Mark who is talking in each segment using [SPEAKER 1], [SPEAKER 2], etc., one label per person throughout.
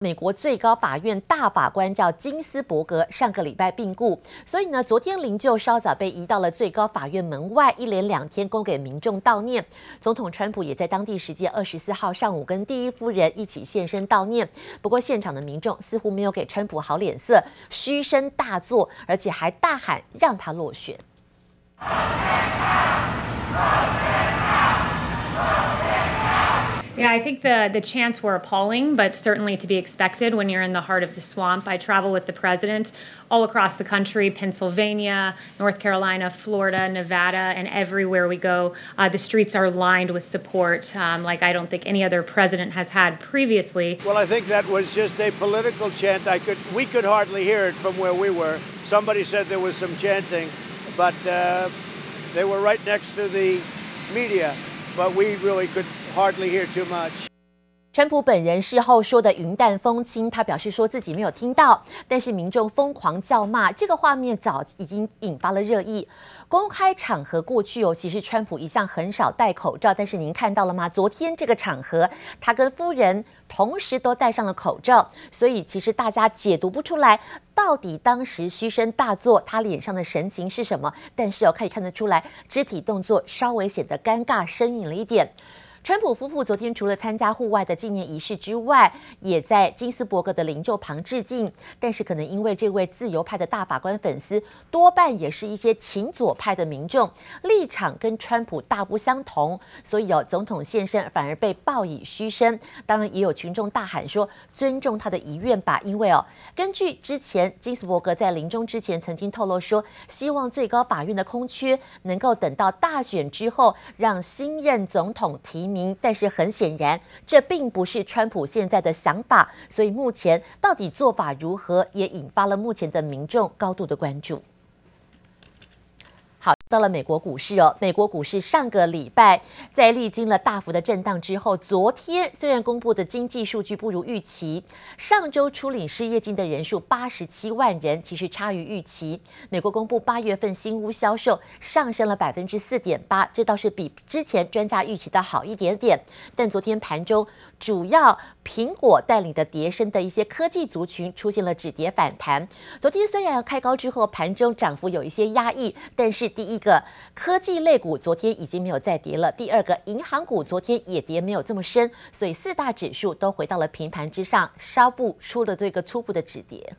[SPEAKER 1] 美国最高法院大法官叫金斯伯格，上个礼拜病故，所以呢，昨天灵柩稍早被移到了最高法院门外，一连两天供给民众悼念。总统川普也在当地时间二十四号上午跟第一夫人一起现身悼念。不过，现场的民众似乎没有给川普好脸色，嘘声大作，而且还大喊让他落选。
[SPEAKER 2] Yeah, I think the, the chants were appalling, but certainly to be expected when you're in the heart of the swamp. I travel with the president all across the country Pennsylvania, North Carolina, Florida, Nevada, and everywhere we go, uh, the streets are lined with support um, like I don't think any other president has had previously.
[SPEAKER 3] Well, I think that was just a political chant. I could, we could hardly hear it from where we were. Somebody said there was some chanting, but uh, they were right next to the media, but we really could hardly hear too much.
[SPEAKER 1] 川普本人事后说的云淡风轻，他表示说自己没有听到，但是民众疯狂叫骂，这个画面早已经引发了热议。公开场合过去哦，其实川普一向很少戴口罩，但是您看到了吗？昨天这个场合，他跟夫人同时都戴上了口罩，所以其实大家解读不出来到底当时嘘声大作，他脸上的神情是什么。但是哦，可以看得出来，肢体动作稍微显得尴尬生硬了一点。川普夫妇昨天除了参加户外的纪念仪式之外，也在金斯伯格的灵柩旁致敬。但是，可能因为这位自由派的大法官粉丝多半也是一些亲左派的民众，立场跟川普大不相同，所以有总统现身反而被报以嘘声。当然，也有群众大喊说尊重他的遗愿吧，因为哦，根据之前金斯伯格在临终之前曾经透露说，希望最高法院的空缺能够等到大选之后让新任总统提名。但是很显然，这并不是川普现在的想法，所以目前到底做法如何，也引发了目前的民众高度的关注。到了美国股市哦，美国股市上个礼拜在历经了大幅的震荡之后，昨天虽然公布的经济数据不如预期，上周初领失业金的人数八十七万人，其实差于预期。美国公布八月份新屋销售上升了百分之四点八，这倒是比之前专家预期的好一点点。但昨天盘中，主要苹果带领的叠升的一些科技族群出现了止跌反弹。昨天虽然开高之后，盘中涨幅有一些压抑，但是。第一一个科技类股昨天已经没有再跌了，第二个银行股昨天也跌没有这么深，所以四大指数都回到了平盘之上，稍不出了这个初步的止跌。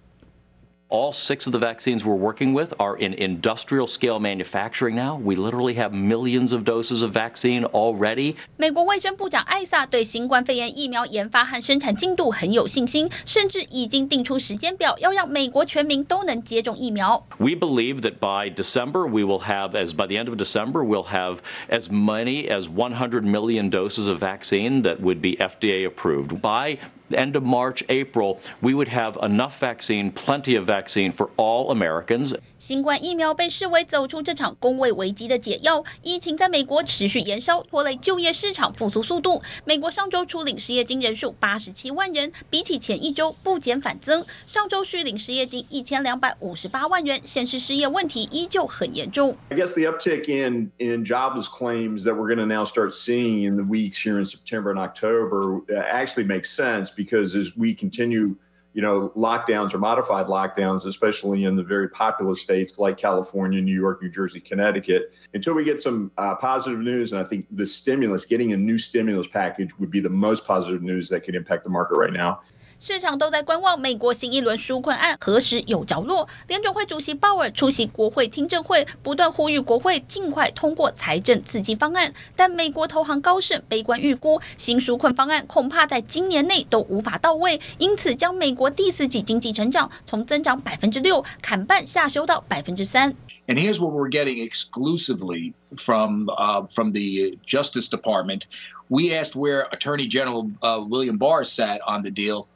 [SPEAKER 4] All six of the vaccines we're working with are in industrial scale manufacturing now. We literally have millions of doses of vaccine already.
[SPEAKER 5] 美国卫生部长艾萨对新冠肺炎疫苗研发和生产进度很有信心，甚至已经定出时间表，要让美国全民都能接种疫苗。
[SPEAKER 4] We believe that by December we will have, as by the end of December, we'll have as many as 100 million doses of vaccine that would be FDA approved. By end of March, April, we would have enough vaccine, plenty of vaccine for all Americans.
[SPEAKER 5] 新冠疫苗被视为走出这场工位危机的解药。疫情在美国持续延烧，拖累就业市场复苏速度。美国上周初领失业金人数八十七万人，比起前一周不减反增。上周续领失业金一千两百五十八万人，显示失业问题依旧很严重。
[SPEAKER 6] I guess the uptick in in jobless claims that we're going to now start seeing in the weeks here in September and October actually makes sense. Because as we continue, you know, lockdowns or modified lockdowns, especially in the very populous states like California, New York, New Jersey, Connecticut, until we get some uh, positive news, and I think the stimulus, getting a new stimulus package would be the most positive news that could impact the market right now.
[SPEAKER 5] 市场都在观望美国新一轮纾困案何时有着落。联准会主席鲍尔出席国会听证会，不断呼吁国会尽快通过财政刺激方案。但美国投行高盛悲观预估，新纾困方案恐怕在今年内都无法到位，因此将美国第四季经济成长从增长百分之六砍半下修到百分之三。
[SPEAKER 7] And here's what we're getting exclusively from uh, from the Justice Department. We asked where Attorney General uh, William Barr sat on the deal.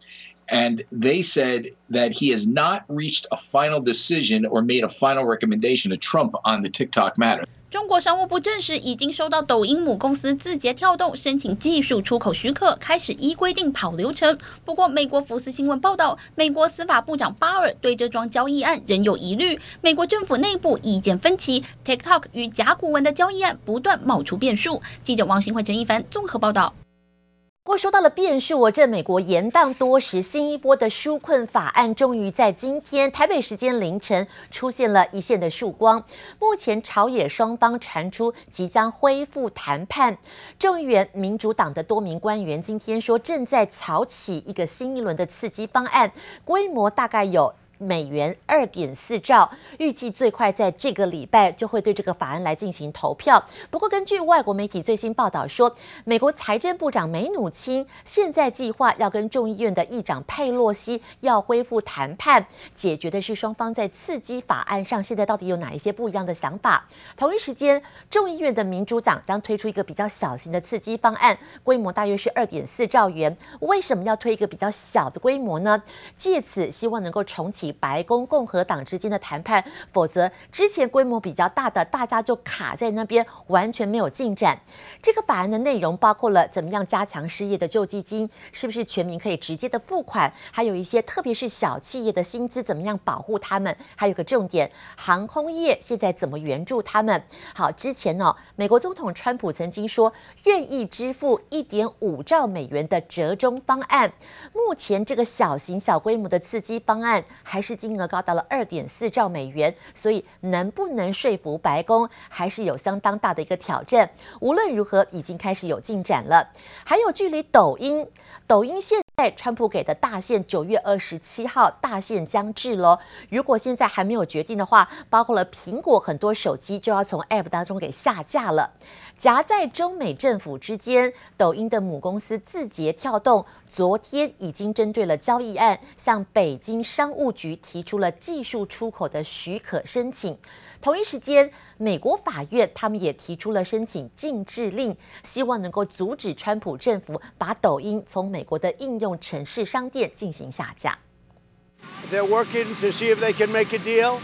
[SPEAKER 7] And they said that he has not reached a final decision or made a final recommendation to Trump on the TikTok matter.
[SPEAKER 5] 中国商务部证实，已经收到抖音母公司字节跳动申请技术出口许可，开始依规定跑流程。不过，美国福斯新闻报道，美国司法部长巴尔对这桩交易案仍有疑虑，美国政府内部意见分歧，TikTok 与甲骨文的交易案不断冒出变数。记者王新慧、陈一凡综合报道。
[SPEAKER 1] 不过说到了变数，我这美国延宕多时，新一波的纾困法案终于在今天台北时间凌晨出现了一线的曙光。目前朝野双方传出即将恢复谈判，众议院民主党的多名官员今天说正在草拟一个新一轮的刺激方案，规模大概有。美元二点四兆，预计最快在这个礼拜就会对这个法案来进行投票。不过，根据外国媒体最新报道说，美国财政部长梅努钦现在计划要跟众议院的议长佩洛西要恢复谈判，解决的是双方在刺激法案上现在到底有哪一些不一样的想法。同一时间，众议院的民主党将推出一个比较小型的刺激方案，规模大约是二点四兆元。为什么要推一个比较小的规模呢？借此希望能够重启。白宫共和党之间的谈判，否则之前规模比较大的，大家就卡在那边，完全没有进展。这个法案的内容包括了怎么样加强失业的救济金，是不是全民可以直接的付款，还有一些特别是小企业的薪资怎么样保护他们，还有个重点，航空业现在怎么援助他们。好，之前呢、美国总统川普曾经说愿意支付一点五兆美元的折中方案，目前这个小型小规模的刺激方案还是金额高达了二点四兆美元，所以能不能说服白宫，还是有相当大的一个挑战。无论如何，已经开始有进展了。还有距离抖音，抖音现在川普给的大限九月二十七号大限将至喽。如果现在还没有决定的话，包括了苹果很多手机就要从 App 当中给下架了。夹在中美政府之间，抖音的母公司字节跳动昨天已经针对了交易案，向北京商务局提出了技术出口的许可申请。同一时间，美国法院他们也提出了申请禁制令，希望能够阻止川普政府把抖音从美国的应用程式商店进行下架。
[SPEAKER 3] They're working to see if they can make a deal,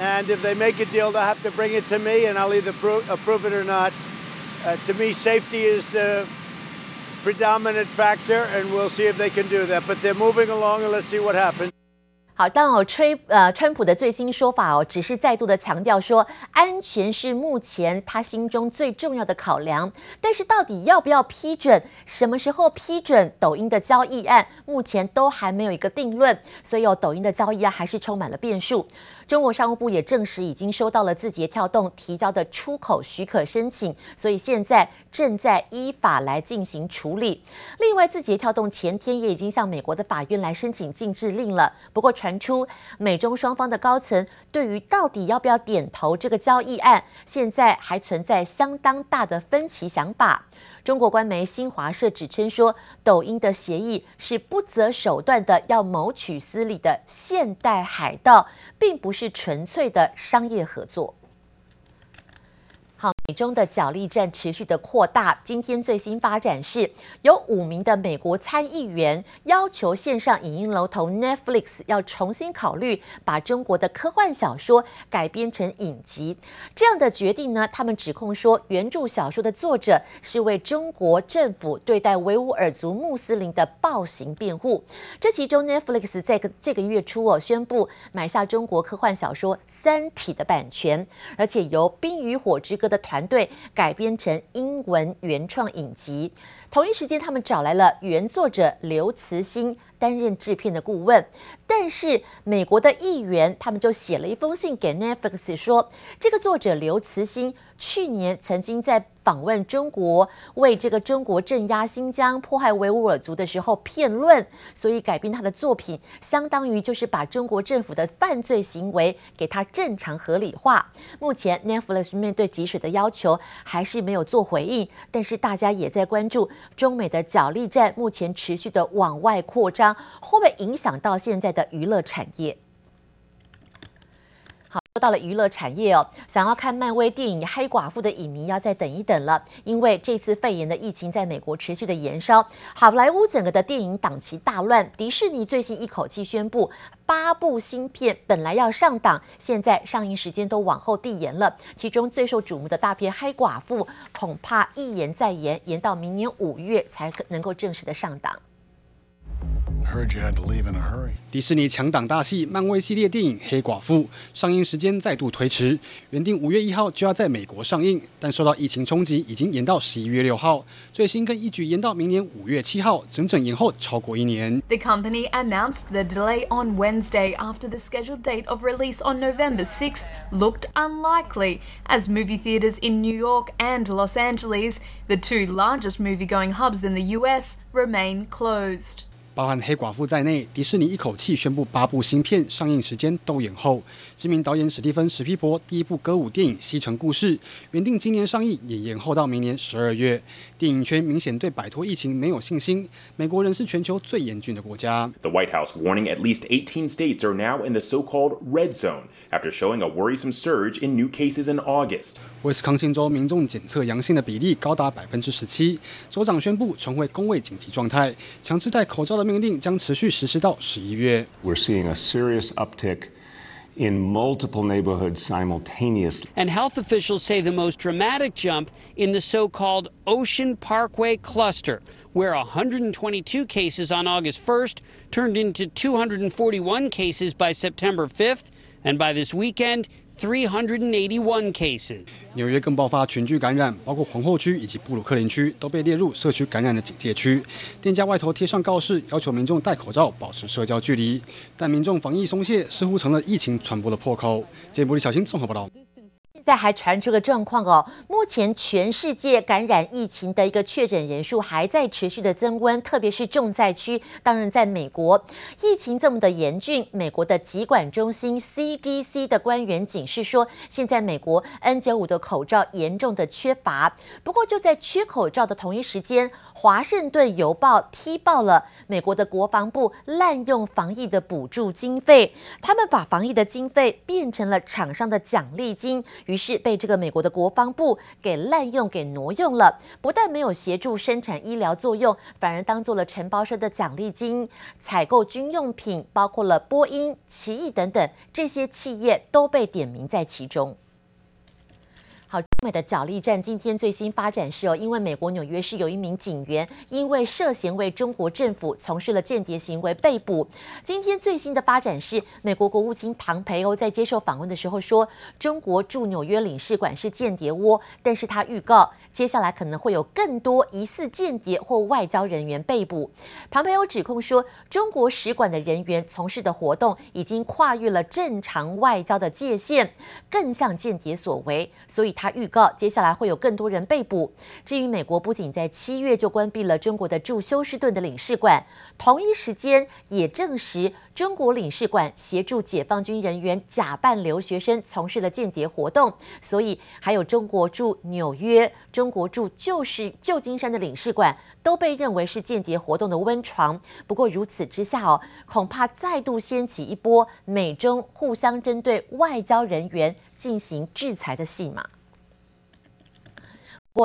[SPEAKER 3] and if they make a deal, they'll have to bring it to me, and I'll either approve it or not. Uh, to me, safety is the predominant factor, and we'll see if they can do that. But they're moving along, and let's see what happens.
[SPEAKER 1] 好，当哦，吹呃，川普的最新说法哦，只是再度的强调说，安全是目前他心中最重要的考量。但是到底要不要批准，什么时候批准抖音的交易案，目前都还没有一个定论。所以哦，抖音的交易案还是充满了变数。中国商务部也证实已经收到了字节跳动提交的出口许可申请，所以现在正在依法来进行处理。另外，字节跳动前天也已经向美国的法院来申请禁制令了。不过传传出美中双方的高层对于到底要不要点头这个交易案，现在还存在相当大的分歧想法。中国官媒新华社指称说，抖音的协议是不择手段的要谋取私利的现代海盗，并不是纯粹的商业合作。好，美中的角力战持续的扩大。今天最新发展是，有五名的美国参议员要求线上影音楼头 Netflix 要重新考虑把中国的科幻小说改编成影集。这样的决定呢，他们指控说，原著小说的作者是为中国政府对待维吾尔族穆斯林的暴行辩护。这其中，Netflix 在这个月初哦宣布买下中国科幻小说《三体》的版权，而且由《冰与火之歌》的团队改编成英文原创影集，同一时间，他们找来了原作者刘慈欣。担任制片的顾问。但是美国的议员他们就写了一封信给 Netflix 说，这个作者刘慈欣去年曾经在访问中国，为这个中国镇压新疆、迫害维吾尔族的时候辩论，所以改编他的作品，相当于就是把中国政府的犯罪行为给他正常合理化。目前 Netflix 面对集水的要求还是没有做回应，但是大家也在关注中美的角力战，目前持续的往外扩张，会不会影响到现在的娱乐产业。好，说到了娱乐产业哦，想要看漫威电影《黑寡妇》的影迷要再等一等了，因为这次肺炎的疫情在美国持续的延烧，好莱坞整个的电影档期大乱。迪士尼最新一口气宣布，八部新片本来要上档，现在上映时间都往后递延了。其中最受瞩目的大片《黑寡妇》，恐怕一延再延，延到明年五月才能够正式的上档。
[SPEAKER 8] Heard you had to leave in a hurry.
[SPEAKER 9] 迪士尼强档大戏，漫威系列电影《黑寡妇》上映时间再度推迟，原定五月一号就要在美国上映，但受到疫情冲击，已经延到十一月六号。最新更一举延到明年五月七号，整整延后超过一年。
[SPEAKER 10] The company announced the delay on Wednesday after the scheduled date of release on November 6th looked unlikely, as movie theaters in New York and Los Angeles, the two largest movie-going hubs in the U.S., remain closed.
[SPEAKER 9] 包含黑寡妇在内，迪士尼一口气宣布八部新片上映时间都延后。知名导演史蒂芬史皮伯第一部歌舞电影《西城故事》原定今年上映，也延后到明年十二月。电影圈明显对摆脱疫情没有信心。美国仍是全球最严峻的国家。
[SPEAKER 11] The White House warning at least 18 states are now in the so-called red zone after showing a worrisome surge in new cases in August.
[SPEAKER 9] 威斯康星州民众检测阳性的比例高达百分之十七，州长宣布重回工位紧急状态，强制戴口罩的命令将持续实施到十一月。
[SPEAKER 12] We're seeing a serious uptick in multiple neighborhoods simultaneously.
[SPEAKER 13] And health officials say the most dramatic jump in the so-called Ocean Parkway cluster, where 122 cases on August 1st turned into 241 cases by September 5th, and by this weekend, 381 cases.
[SPEAKER 9] 纽约更爆发群聚感染，包括皇后区以及布鲁克林区都被列入社区感染的警戒区。店家外头贴上告示，要求民众戴口罩、保持社交距离。但民众防疫松懈，似乎成了疫情传播的破口。节目里小新综合报道。
[SPEAKER 1] 现在还传出个状况哦，目前全世界感染疫情的一个确诊人数还在持续的增温，特别是重灾区，当然在美国，疫情这么的严峻，美国的疾管中心 CDC 的官员警示说，现在美国 N95 的口罩严重的缺乏。不过就在缺口罩的同一时间，华盛顿邮报踢爆了美国的国防部滥用防疫的补助经费，他们把防疫的经费变成了厂商的奖励金。于是被这个美国的国防部给滥用、给挪用了，不但没有协助生产医疗作用，反而当做了承包商的奖励金，采购军用品，包括了波音、奇异等等这些企业都被点名在其中。美的角力战今天最新发展是哦，因为美国纽约市有一名警员因为涉嫌为中国政府从事了间谍行为被捕。今天最新的发展是，美国国务卿庞培欧在接受访问的时候说，中国驻纽约领事馆是间谍窝，但是他预告接下来可能会有更多疑似间谍或外交人员被捕。庞培欧指控说，中国使馆的人员从事的活动已经跨越了正常外交的界限，更像间谍所为，所以。他预告，接下来会有更多人被捕。至于美国，不仅在七月就关闭了中国的驻休斯顿的领事馆，同一时间也证实中国领事馆协助解放军人员假扮留学生从事了间谍活动。所以，还有中国驻纽约、中国驻旧是旧金山的领事馆都被认为是间谍活动的温床。不过，如此之下哦，恐怕再度掀起一波美中互相针对外交人员进行制裁的戏码。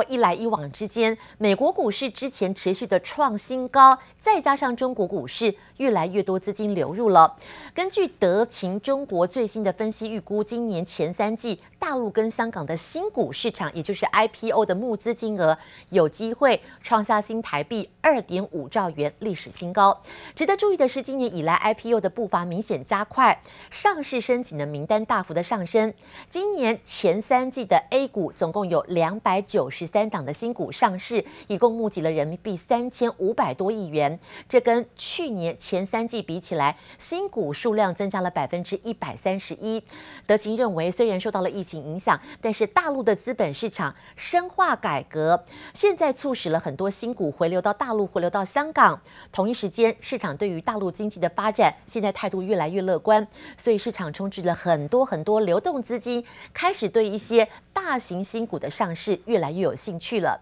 [SPEAKER 1] 一来一往之间，美国股市之前持续的创新高，再加上中国股市越来越多资金流入了。根据德勤中国最新的分析预估，今年前三季大陆跟香港的新股市场，也就是 IPO 的募资金额，有机会创下新台币二点五兆元历史新高。值得注意的是，今年以来 IPO 的步伐明显加快，上市申请的名单大幅的上升。今年前三季的 A 股总共有两百九十。三档的新股上市，一共募集了人民币三千五百多亿元，这跟去年前三季比起来，新股数量增加了百分之一百三十一。德勤认为，虽然受到了疫情影响，但是大陆的资本市场深化改革，现在促使了很多新股回流到大陆，回流到香港。同一时间，市场对于大陆经济的发展，现在态度越来越乐观，所以市场充斥了很多很多流动资金，开始对一些大型新股的上市越来越有兴趣了，